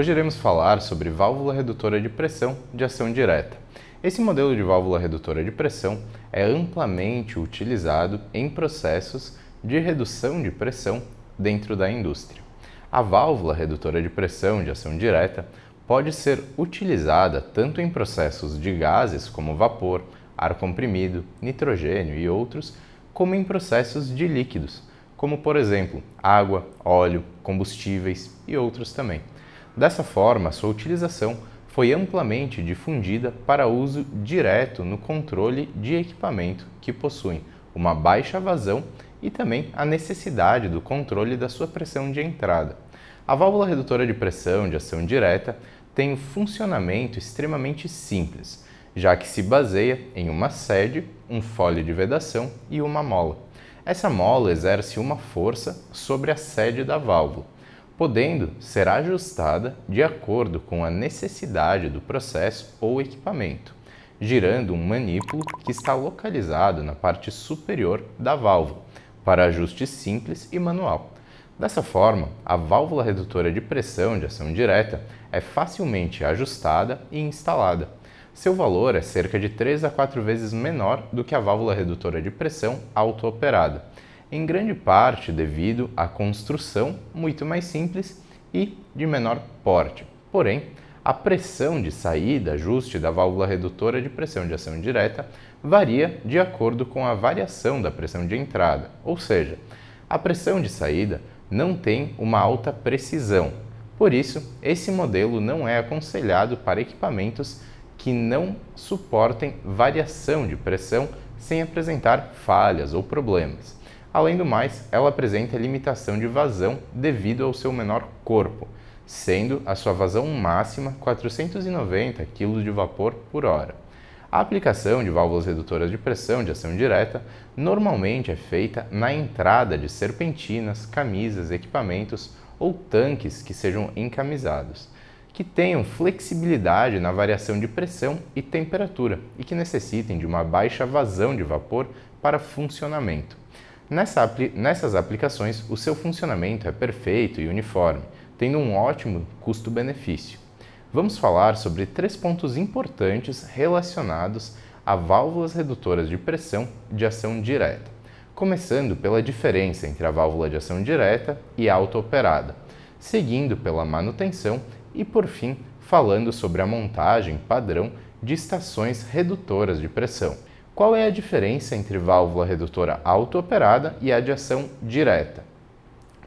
Hoje iremos falar sobre válvula redutora de pressão de ação direta. Esse modelo de válvula redutora de pressão é amplamente utilizado em processos de redução de pressão dentro da indústria. A válvula redutora de pressão de ação direta pode ser utilizada tanto em processos de gases como vapor, ar comprimido, nitrogênio e outros, como em processos de líquidos, como por exemplo água, óleo, combustíveis e outros também. Dessa forma, sua utilização foi amplamente difundida para uso direto no controle de equipamento que possuem uma baixa vazão e também a necessidade do controle da sua pressão de entrada. A válvula redutora de pressão de ação direta tem um funcionamento extremamente simples, já que se baseia em uma sede, um fole de vedação e uma mola. Essa mola exerce uma força sobre a sede da válvula, podendo ser ajustada de acordo com a necessidade do processo ou equipamento, girando um manípulo que está localizado na parte superior da válvula, para ajuste simples e manual. Dessa forma, a válvula redutora de pressão de ação direta é facilmente ajustada e instalada seu valor é cerca de 3 a 4 vezes menor do que a válvula redutora de pressão auto-operada, em grande parte devido à construção muito mais simples e de menor porte. Porém, a pressão de saída, ajuste da válvula redutora de pressão de ação direta, varia de acordo com a variação da pressão de entrada, ou seja, a pressão de saída não tem uma alta precisão. Por isso, esse modelo não é aconselhado para equipamentos que não suportem variação de pressão sem apresentar falhas ou problemas. Além do mais, ela apresenta limitação de vazão devido ao seu menor corpo, sendo a sua vazão máxima 490 kg de vapor por hora. A aplicação de válvulas redutoras de pressão de ação direta normalmente é feita na entrada de serpentinas, camisas, equipamentos ou tanques que sejam encamisados que tenham flexibilidade na variação de pressão e temperatura e que necessitem de uma baixa vazão de vapor para funcionamento. Nessa nessas aplicações, o seu funcionamento é perfeito e uniforme, tendo um ótimo custo-benefício. Vamos falar sobre três pontos importantes relacionados a válvulas redutoras de pressão de ação direta, começando pela diferença entre a válvula de ação direta e auto-operada, seguindo pela manutenção e, por fim, falando sobre a montagem padrão de estações redutoras de pressão. Qual é a diferença entre válvula redutora auto-operada e a de ação direta?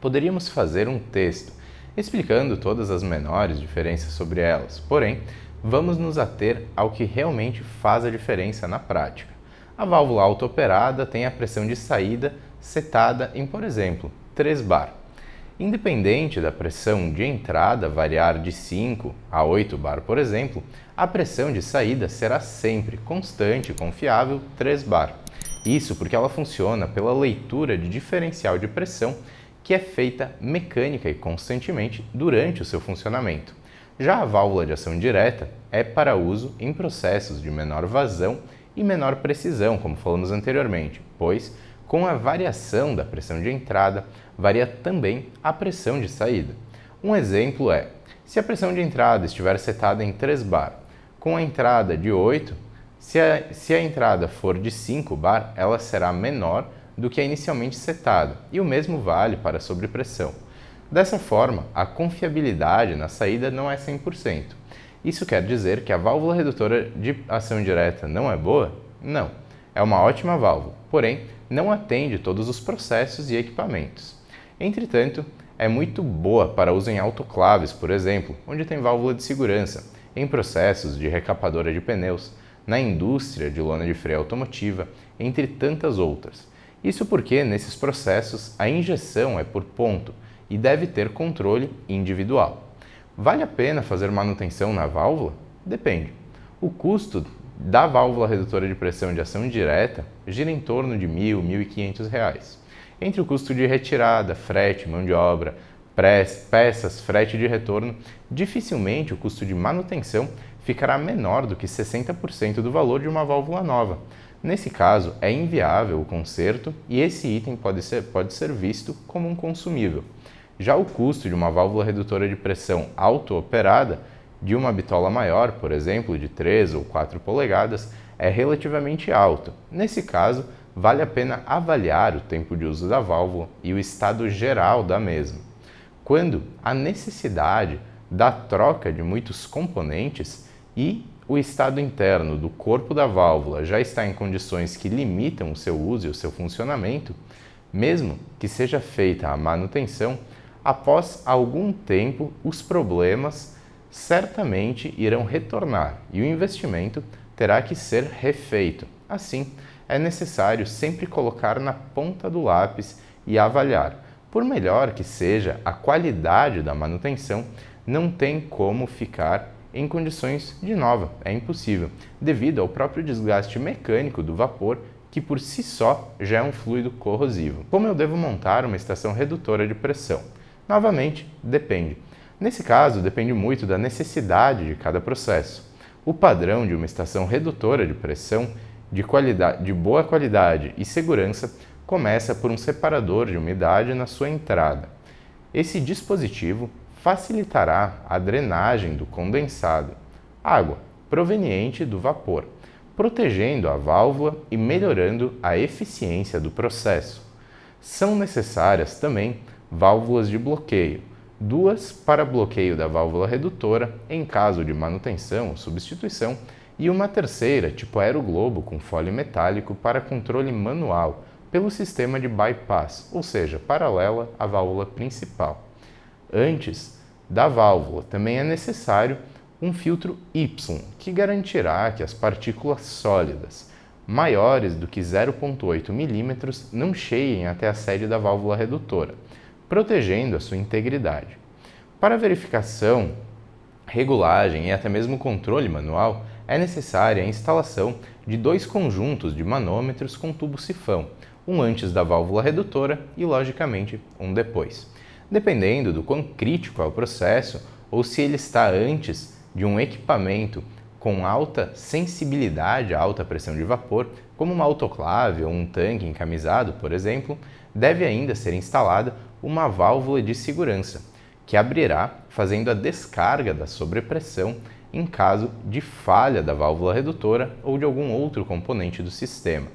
Poderíamos fazer um texto explicando todas as menores diferenças sobre elas, porém, vamos nos ater ao que realmente faz a diferença na prática. A válvula auto-operada tem a pressão de saída setada em, por exemplo, 3 bar. Independente da pressão de entrada variar de 5 a 8 bar, por exemplo, a pressão de saída será sempre constante e confiável 3 bar. Isso porque ela funciona pela leitura de diferencial de pressão que é feita mecânica e constantemente durante o seu funcionamento. Já a válvula de ação direta é para uso em processos de menor vazão e menor precisão, como falamos anteriormente, pois com a variação da pressão de entrada, varia também a pressão de saída. Um exemplo é, se a pressão de entrada estiver setada em 3 bar, com a entrada de 8, se a, se a entrada for de 5 bar, ela será menor do que a inicialmente setada, e o mesmo vale para a sobrepressão. Dessa forma, a confiabilidade na saída não é 100%. Isso quer dizer que a válvula redutora de ação direta não é boa? Não. É uma ótima válvula, porém não atende todos os processos e equipamentos. Entretanto, é muito boa para uso em autoclaves, por exemplo, onde tem válvula de segurança, em processos de recapadora de pneus, na indústria de lona de freio automotiva, entre tantas outras. Isso porque, nesses processos, a injeção é por ponto e deve ter controle individual. Vale a pena fazer manutenção na válvula? Depende. O custo da válvula redutora de pressão de ação direta gira em torno de R$ 1.000, R$ 1.500. Entre o custo de retirada, frete, mão de obra, peças, frete de retorno, dificilmente o custo de manutenção ficará menor do que 60% do valor de uma válvula nova. Nesse caso, é inviável o conserto e esse item pode ser, pode ser visto como um consumível. Já o custo de uma válvula redutora de pressão auto-operada de uma bitola maior, por exemplo, de 3 ou 4 polegadas, é relativamente alto. Nesse caso, vale a pena avaliar o tempo de uso da válvula e o estado geral da mesma. Quando a necessidade da troca de muitos componentes e o estado interno do corpo da válvula já está em condições que limitam o seu uso e o seu funcionamento, mesmo que seja feita a manutenção, após algum tempo os problemas certamente irão retornar e o investimento terá que ser refeito. Assim, é necessário sempre colocar na ponta do lápis e avaliar. Por melhor que seja a qualidade da manutenção, não tem como ficar em condições de nova, é impossível, devido ao próprio desgaste mecânico do vapor, que por si só já é um fluido corrosivo. Como eu devo montar uma estação redutora de pressão? Novamente, depende. Nesse caso, depende muito da necessidade de cada processo. O padrão de uma estação redutora de pressão de, qualidade, de boa qualidade e segurança começa por um separador de umidade na sua entrada. Esse dispositivo facilitará a drenagem do condensado, água proveniente do vapor, protegendo a válvula e melhorando a eficiência do processo. São necessárias também válvulas de bloqueio, duas para bloqueio da válvula redutora em caso de manutenção ou substituição e uma terceira, tipo aeroglobo com fólio metálico para controle manual pelo sistema de bypass, ou seja, paralela à válvula principal. Antes da válvula, também é necessário um filtro Y, que garantirá que as partículas sólidas maiores do que 0,8 mm não cheguem até a sede da válvula redutora, protegendo a sua integridade. Para verificação, regulagem e até mesmo controle manual, é necessária a instalação de dois conjuntos de manômetros com tubo sifão, um antes da válvula redutora e, logicamente, um depois. Dependendo do quão crítico é o processo ou se ele está antes de um equipamento com alta sensibilidade à alta pressão de vapor, como uma autoclave ou um tanque encamisado, por exemplo, deve ainda ser instalada uma válvula de segurança, que abrirá fazendo a descarga da sobrepressão em caso de falha da válvula redutora ou de algum outro componente do sistema.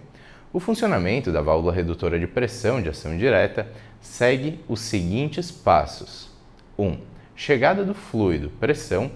O funcionamento da válvula redutora de pressão de ação direta segue os seguintes passos: 1. Um, chegada do fluido, pressão,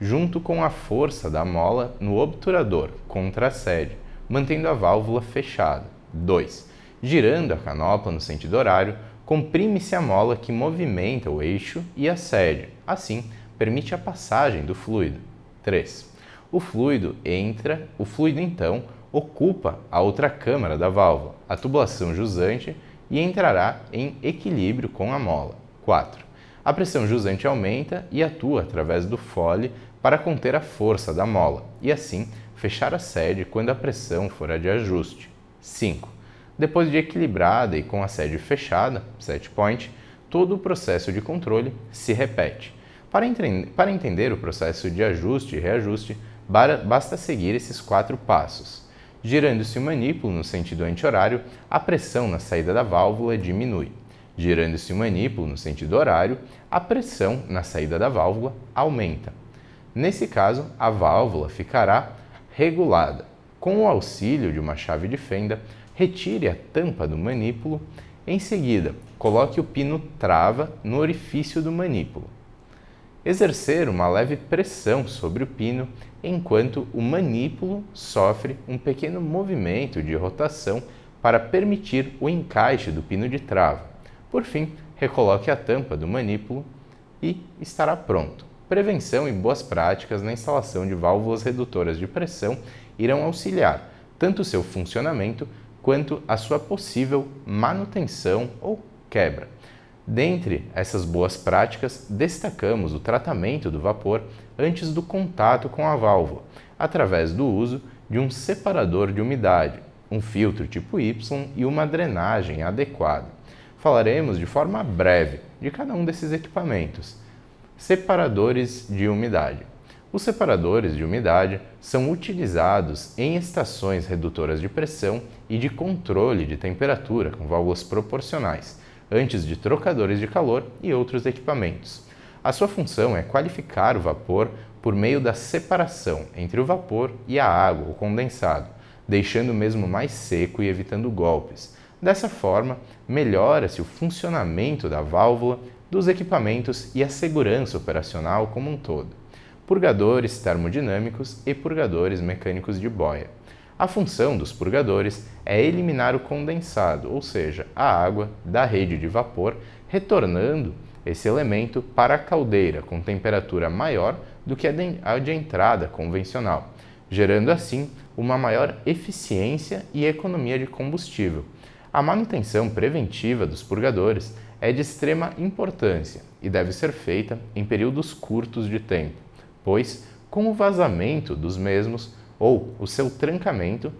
junto com a força da mola no obturador contra a sede, mantendo a válvula fechada. 2. Girando a canopla no sentido horário, comprime-se a mola que movimenta o eixo e a sede. Assim, permite a passagem do fluido. 3. O fluido entra, o fluido então ocupa a outra câmara da válvula, a tubulação jusante, e entrará em equilíbrio com a mola. 4. A pressão jusante aumenta e atua através do fole para conter a força da mola e assim fechar a sede quando a pressão for a de ajuste. 5. Depois de equilibrada e com a sede fechada, set point, todo o processo de controle se repete. Para, para entender o processo de ajuste e reajuste, basta seguir esses quatro passos. Girando-se o manípulo no sentido anti-horário, a pressão na saída da válvula diminui. Girando-se o manípulo no sentido horário, a pressão na saída da válvula aumenta. Nesse caso, a válvula ficará regulada. Com o auxílio de uma chave de fenda, retire a tampa do manípulo. Em seguida, coloque o pino trava no orifício do manípulo exercer uma leve pressão sobre o pino enquanto o manípulo sofre um pequeno movimento de rotação para permitir o encaixe do pino de trava. Por fim, recoloque a tampa do manípulo e estará pronto. Prevenção e boas práticas na instalação de válvulas redutoras de pressão irão auxiliar tanto o seu funcionamento quanto a sua possível manutenção ou quebra. Dentre essas boas práticas, destacamos o tratamento do vapor antes do contato com a válvula, através do uso de um separador de umidade, um filtro tipo Y e uma drenagem adequada. Falaremos de forma breve de cada um desses equipamentos. Separadores de umidade. Os separadores de umidade são utilizados em estações redutoras de pressão e de controle de temperatura com válvulas proporcionais antes de trocadores de calor e outros equipamentos. A sua função é qualificar o vapor por meio da separação entre o vapor e a água, o condensado, deixando o mesmo mais seco e evitando golpes. Dessa forma, melhora-se o funcionamento da válvula, dos equipamentos e a segurança operacional como um todo. Purgadores termodinâmicos e purgadores mecânicos de boia. A função dos purgadores é eliminar o condensado, ou seja, a água, da rede de vapor, retornando esse elemento para a caldeira com temperatura maior do que a de entrada convencional, gerando assim uma maior eficiência e economia de combustível. A manutenção preventiva dos purgadores é de extrema importância e deve ser feita em períodos curtos de tempo, pois, com o vazamento dos mesmos ou o seu trancamento,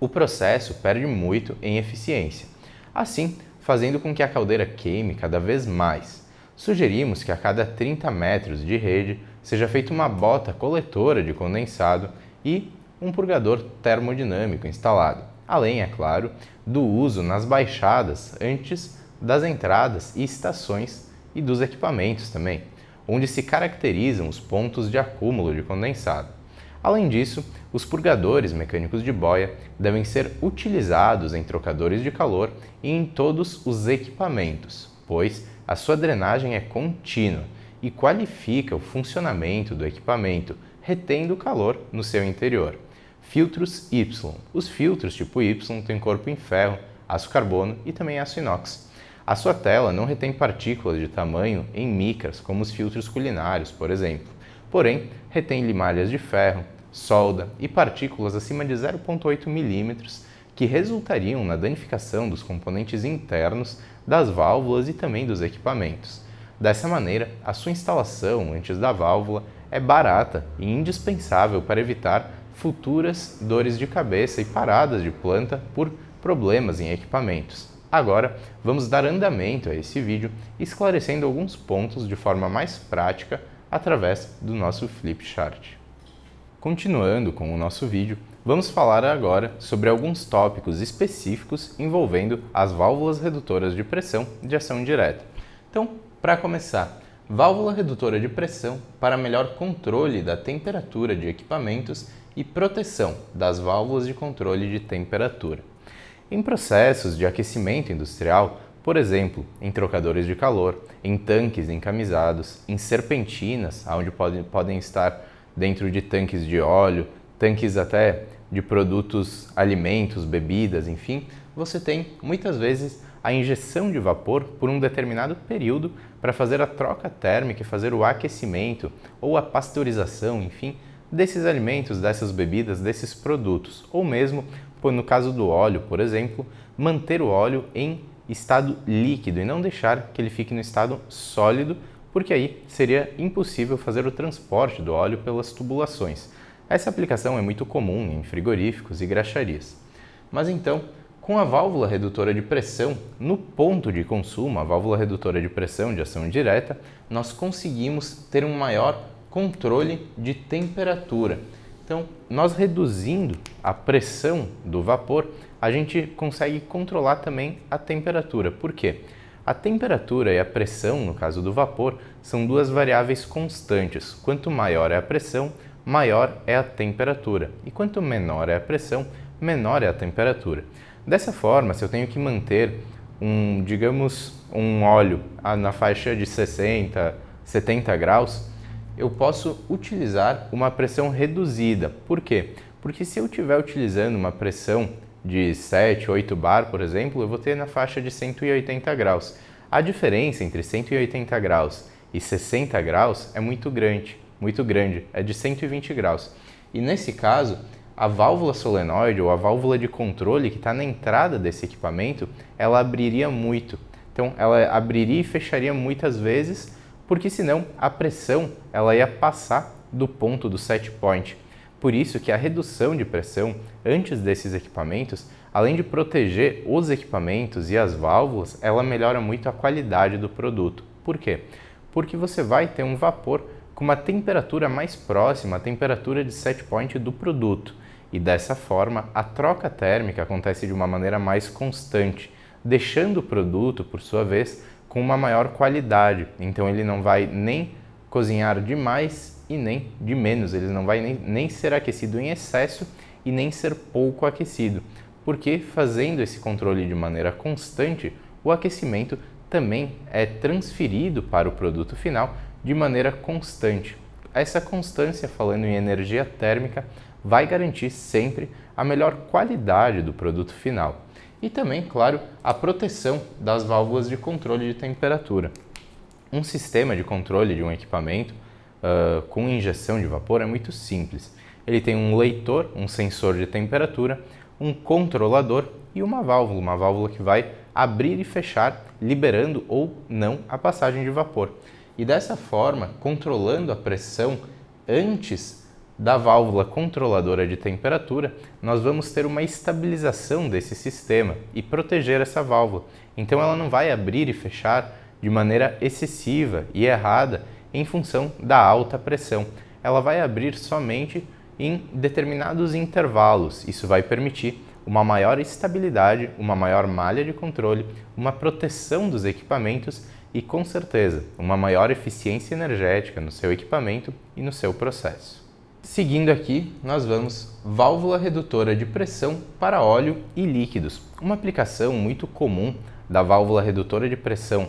o processo perde muito em eficiência, assim fazendo com que a caldeira queime cada vez mais. Sugerimos que a cada 30 metros de rede seja feita uma bota coletora de condensado e um purgador termodinâmico instalado, além, é claro, do uso nas baixadas antes das entradas e estações e dos equipamentos também, onde se caracterizam os pontos de acúmulo de condensado. Além disso, os purgadores mecânicos de boia devem ser utilizados em trocadores de calor e em todos os equipamentos, pois a sua drenagem é contínua e qualifica o funcionamento do equipamento, retendo calor no seu interior. Filtros Y. Os filtros tipo Y têm corpo em ferro, aço carbono e também aço inox. A sua tela não retém partículas de tamanho em micras, como os filtros culinários, por exemplo. Porém, retém limalhas de ferro, solda e partículas acima de 0,8 milímetros que resultariam na danificação dos componentes internos das válvulas e também dos equipamentos. Dessa maneira, a sua instalação antes da válvula é barata e indispensável para evitar futuras dores de cabeça e paradas de planta por problemas em equipamentos. Agora, vamos dar andamento a esse vídeo, esclarecendo alguns pontos de forma mais prática através do nosso flip chart. Continuando com o nosso vídeo, vamos falar agora sobre alguns tópicos específicos envolvendo as válvulas redutoras de pressão de ação direta. Então, para começar, válvula redutora de pressão para melhor controle da temperatura de equipamentos e proteção das válvulas de controle de temperatura. Em processos de aquecimento industrial, por exemplo, em trocadores de calor, em tanques encamisados, em serpentinas, onde podem, podem estar dentro de tanques de óleo, tanques até de produtos, alimentos, bebidas, enfim, você tem muitas vezes a injeção de vapor por um determinado período para fazer a troca térmica fazer o aquecimento ou a pasteurização, enfim, desses alimentos, dessas bebidas, desses produtos, ou mesmo, no caso do óleo, por exemplo, manter o óleo em estado líquido e não deixar que ele fique no estado sólido, porque aí seria impossível fazer o transporte do óleo pelas tubulações. Essa aplicação é muito comum em frigoríficos e graxarias. Mas então, com a válvula redutora de pressão no ponto de consumo, a válvula redutora de pressão de ação direta, nós conseguimos ter um maior controle de temperatura. Então, nós reduzindo a pressão do vapor, a gente consegue controlar também a temperatura. Por quê? A temperatura e a pressão, no caso do vapor, são duas variáveis constantes. Quanto maior é a pressão, maior é a temperatura. E quanto menor é a pressão, menor é a temperatura. Dessa forma, se eu tenho que manter um, digamos, um óleo na faixa de 60, 70 graus, eu posso utilizar uma pressão reduzida. Por quê? Porque se eu estiver utilizando uma pressão de 7, 8 bar, por exemplo, eu vou ter na faixa de 180 graus. A diferença entre 180 graus e 60 graus é muito grande, muito grande, é de 120 graus. E nesse caso, a válvula solenoide ou a válvula de controle que está na entrada desse equipamento, ela abriria muito. Então, ela abriria e fecharia muitas vezes, porque senão a pressão ela ia passar do ponto do set point. Por isso que a redução de pressão antes desses equipamentos, além de proteger os equipamentos e as válvulas, ela melhora muito a qualidade do produto. Por quê? Porque você vai ter um vapor com uma temperatura mais próxima à temperatura de set point do produto e dessa forma a troca térmica acontece de uma maneira mais constante, deixando o produto, por sua vez, com uma maior qualidade. Então ele não vai nem cozinhar demais e nem de menos, ele não vai nem, nem ser aquecido em excesso e nem ser pouco aquecido, porque fazendo esse controle de maneira constante, o aquecimento também é transferido para o produto final de maneira constante. Essa constância, falando em energia térmica, vai garantir sempre a melhor qualidade do produto final. E também, claro, a proteção das válvulas de controle de temperatura. Um sistema de controle de um equipamento uh, com injeção de vapor é muito simples. Ele tem um leitor, um sensor de temperatura, um controlador e uma válvula, uma válvula que vai abrir e fechar, liberando ou não a passagem de vapor. E dessa forma, controlando a pressão antes da válvula controladora de temperatura, nós vamos ter uma estabilização desse sistema e proteger essa válvula. Então ela não vai abrir e fechar de maneira excessiva e errada em função da alta pressão. Ela vai abrir somente em determinados intervalos. Isso vai permitir uma maior estabilidade, uma maior malha de controle, uma proteção dos equipamentos e, com certeza, uma maior eficiência energética no seu equipamento e no seu processo. Seguindo aqui, nós vamos válvula redutora de pressão para óleo e líquidos. Uma aplicação muito comum da válvula redutora de pressão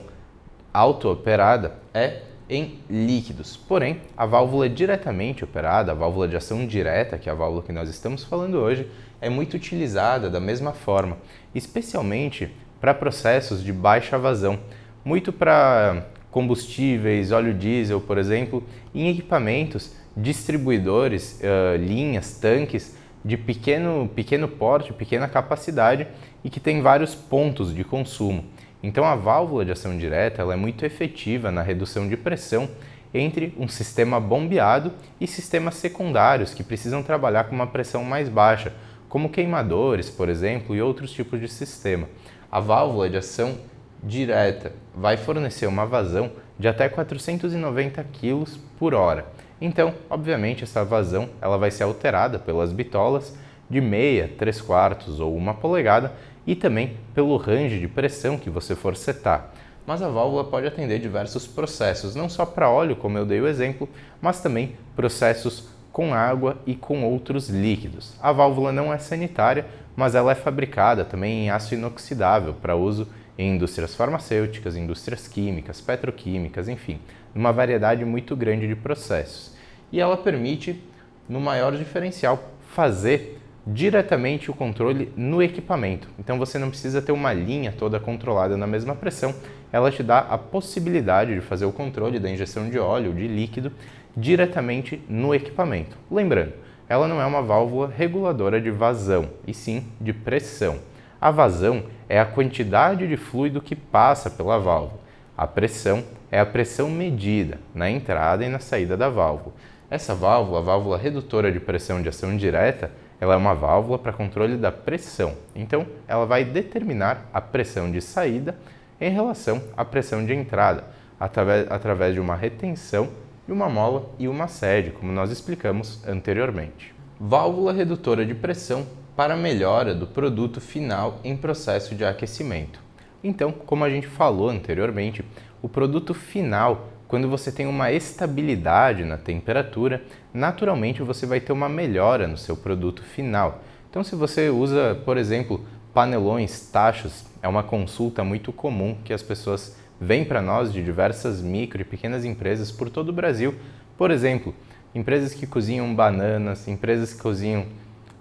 auto-operada é em líquidos. Porém, a válvula diretamente operada, a válvula de ação direta, que é a válvula que nós estamos falando hoje, é muito utilizada da mesma forma, especialmente para processos de baixa vazão, muito para combustíveis, óleo diesel, por exemplo, em equipamentos, distribuidores, uh, linhas, tanques de pequeno, pequeno porte, pequena capacidade e que tem vários pontos de consumo. Então a válvula de ação direta ela é muito efetiva na redução de pressão entre um sistema bombeado e sistemas secundários que precisam trabalhar com uma pressão mais baixa, como queimadores, por exemplo, e outros tipos de sistema. A válvula de ação direta vai fornecer uma vazão de até 490 kg por hora. Então, obviamente, essa vazão ela vai ser alterada pelas bitolas de meia, 3 quartos ou uma polegada e também pelo range de pressão que você for setar. Mas a válvula pode atender diversos processos, não só para óleo, como eu dei o exemplo, mas também processos com água e com outros líquidos. A válvula não é sanitária, mas ela é fabricada também em aço inoxidável para uso em indústrias farmacêuticas, indústrias químicas, petroquímicas, enfim, uma variedade muito grande de processos. E ela permite, no maior diferencial, fazer diretamente o controle no equipamento. Então você não precisa ter uma linha toda controlada na mesma pressão, ela te dá a possibilidade de fazer o controle da injeção de óleo, de líquido, diretamente no equipamento. Lembrando, ela não é uma válvula reguladora de vazão, e sim de pressão. A vazão é a quantidade de fluido que passa pela válvula. A pressão é a pressão medida na entrada e na saída da válvula. Essa válvula, a válvula redutora de pressão de ação direta, ela é uma válvula para controle da pressão. Então, ela vai determinar a pressão de saída em relação à pressão de entrada, através, através de uma retenção de uma mola e uma sede, como nós explicamos anteriormente. Válvula redutora de pressão para melhora do produto final em processo de aquecimento. Então, como a gente falou anteriormente, o produto final quando você tem uma estabilidade na temperatura, naturalmente você vai ter uma melhora no seu produto final. Então, se você usa, por exemplo, panelões, tachos, é uma consulta muito comum que as pessoas vêm para nós de diversas micro e pequenas empresas por todo o Brasil. Por exemplo, empresas que cozinham bananas, empresas que cozinham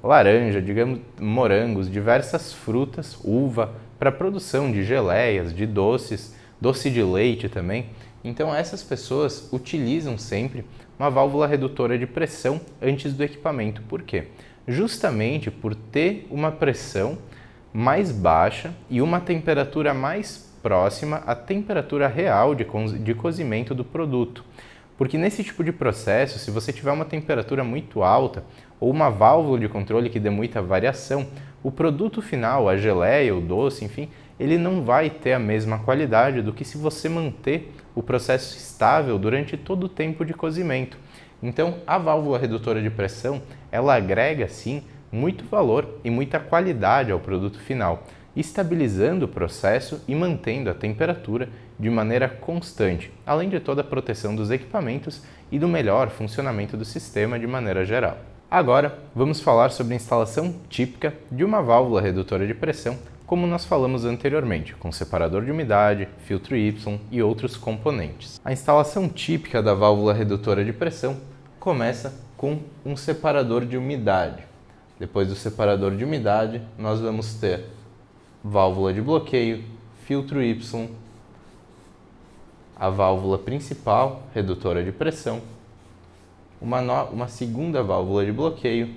laranja, digamos, morangos, diversas frutas, uva, para produção de geleias, de doces, doce de leite também. Então essas pessoas utilizam sempre uma válvula redutora de pressão antes do equipamento. Por quê? Justamente por ter uma pressão mais baixa e uma temperatura mais próxima à temperatura real de, co de cozimento do produto. Porque nesse tipo de processo, se você tiver uma temperatura muito alta ou uma válvula de controle que dê muita variação, o produto final, a geleia, o doce, enfim, ele não vai ter a mesma qualidade do que se você manter o processo estável durante todo o tempo de cozimento. Então, a válvula redutora de pressão, ela agrega sim muito valor e muita qualidade ao produto final. estabilizando o processo e mantendo a temperatura de maneira constante, além de toda a proteção dos equipamentos e do melhor funcionamento do sistema de maneira geral. Agora, vamos falar sobre a instalação típica de uma válvula redutora de pressão, como nós falamos anteriormente, com separador de umidade, filtro Y e outros componentes. A instalação típica da válvula redutora de pressão começa com um separador de umidade. Depois do separador de umidade, nós vamos ter válvula de bloqueio, filtro Y, a válvula principal, redutora de pressão, uma, uma segunda válvula de bloqueio,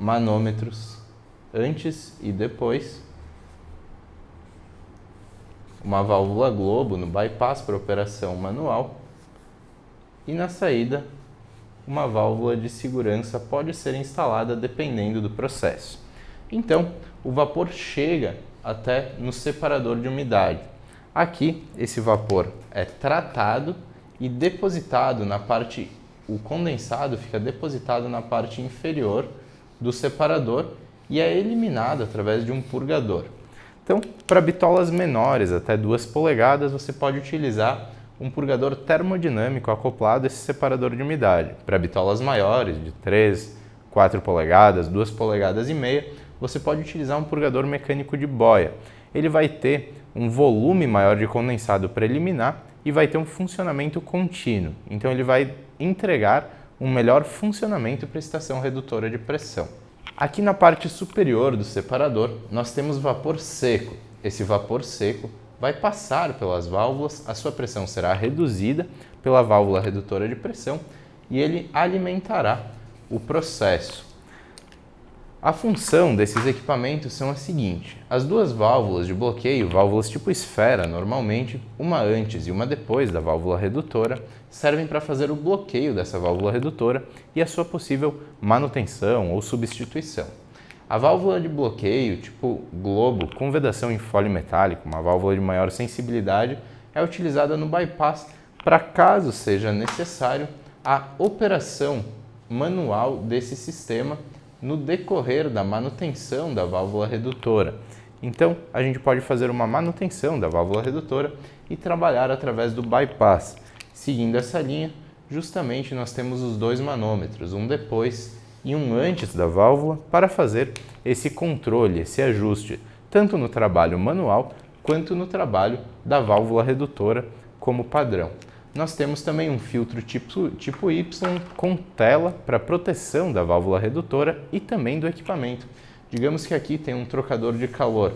manômetros antes e depois, uma válvula globo no bypass para operação manual e na saída uma válvula de segurança pode ser instalada dependendo do processo. Então, o vapor chega até no separador de umidade. Aqui, esse vapor é tratado e depositado na parte, o condensado fica depositado na parte inferior do separador e é eliminado através de um purgador. Então, para bitolas menores, até 2 polegadas, você pode utilizar um purgador termodinâmico acoplado a esse separador de umidade. Para bitolas maiores, de 3, 4 polegadas, 2 polegadas e meia, você pode utilizar um purgador mecânico de boia. Ele vai ter um volume maior de condensado para eliminar e vai ter um funcionamento contínuo. Então ele vai entregar um melhor funcionamento para a estação redutora de pressão. Aqui na parte superior do separador, nós temos vapor seco. Esse vapor seco vai passar pelas válvulas, a sua pressão será reduzida pela válvula redutora de pressão e ele alimentará o processo. A função desses equipamentos são a seguinte: as duas válvulas de bloqueio, válvulas tipo esfera normalmente, uma antes e uma depois da válvula redutora, servem para fazer o bloqueio dessa válvula redutora e a sua possível manutenção ou substituição. A válvula de bloqueio, tipo globo, com vedação em fólio metálico, uma válvula de maior sensibilidade, é utilizada no bypass para caso seja necessário a operação manual desse sistema no decorrer da manutenção da válvula redutora. Então, a gente pode fazer uma manutenção da válvula redutora e trabalhar através do bypass. Seguindo essa linha, justamente nós temos os dois manômetros, um depois e um antes da válvula para fazer esse controle, esse ajuste, tanto no trabalho manual quanto no trabalho da válvula redutora como padrão. Nós temos também um filtro tipo, tipo Y com tela para proteção da válvula redutora e também do equipamento. Digamos que aqui tem um trocador de calor.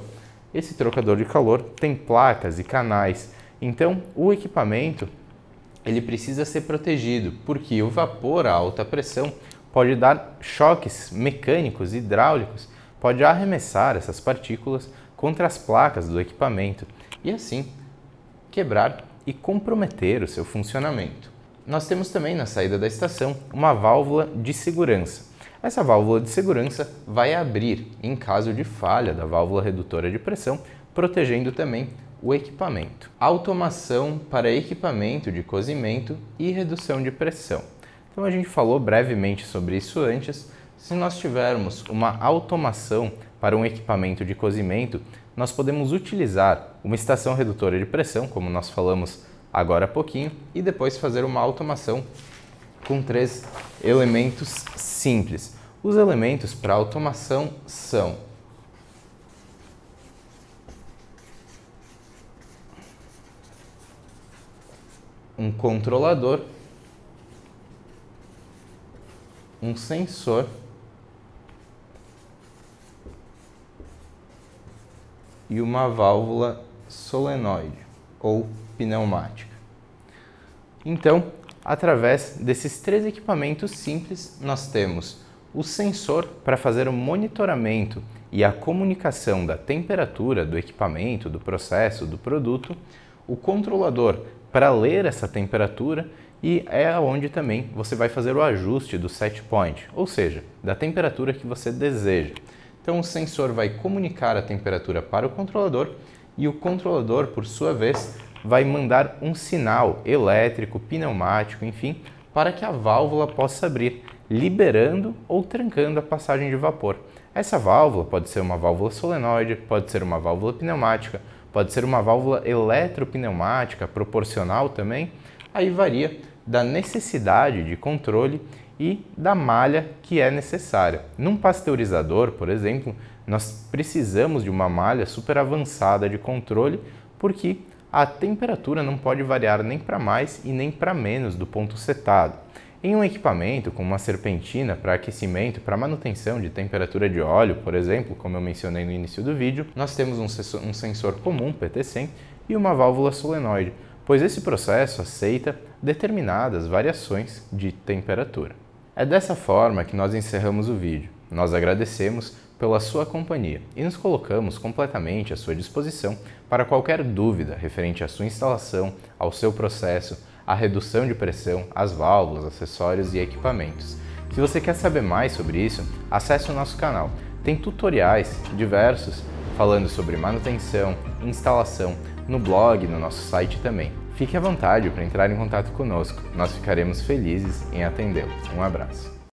Esse trocador de calor tem placas e canais, então o equipamento ele precisa ser protegido, porque o vapor a alta pressão pode dar choques mecânicos, hidráulicos, pode arremessar essas partículas contra as placas do equipamento e assim quebrar e comprometer o seu funcionamento. Nós temos também na saída da estação uma válvula de segurança. Essa válvula de segurança vai abrir em caso de falha da válvula redutora de pressão, protegendo também o equipamento. Automação para equipamento de cozimento e redução de pressão. Então a gente falou brevemente sobre isso antes. Se nós tivermos uma automação para um equipamento de cozimento, nós podemos utilizar uma estação redutora de pressão, como nós falamos agora há pouquinho, e depois fazer uma automação com três elementos simples. Os elementos para automação são um controlador um sensor e uma válvula solenoide ou pneumática. Então, através desses três equipamentos simples, nós temos o sensor para fazer o monitoramento e a comunicação da temperatura do equipamento, do processo, do produto, o controlador para ler essa temperatura e é onde também você vai fazer o ajuste do set point, ou seja, da temperatura que você deseja. Então o sensor vai comunicar a temperatura para o controlador e o controlador, por sua vez, vai mandar um sinal elétrico, pneumático, enfim, para que a válvula possa abrir, liberando ou trancando a passagem de vapor. Essa válvula pode ser uma válvula solenoide, pode ser uma válvula pneumática, pode ser uma válvula eletropneumática proporcional também. Aí varia da necessidade de controle e da malha que é necessária. Num pasteurizador, por exemplo, nós precisamos de uma malha super avançada de controle porque a temperatura não pode variar nem para mais e nem para menos do ponto setado. Em um equipamento como uma serpentina para aquecimento, para manutenção de temperatura de óleo, por exemplo, como eu mencionei no início do vídeo, nós temos um sensor comum PT100 e uma válvula solenoide, pois esse processo aceita determinadas variações de temperatura. É dessa forma que nós encerramos o vídeo. Nós agradecemos pela sua companhia e nos colocamos completamente à sua disposição para qualquer dúvida referente à sua instalação, ao seu processo, à redução de pressão, às válvulas, acessórios e equipamentos. Se você quer saber mais sobre isso, acesse o nosso canal. Tem tutoriais diversos falando sobre manutenção, instalação, no blog, no nosso site também. Fique à vontade para entrar em contato conosco, nós ficaremos felizes em atendê-lo. Um abraço.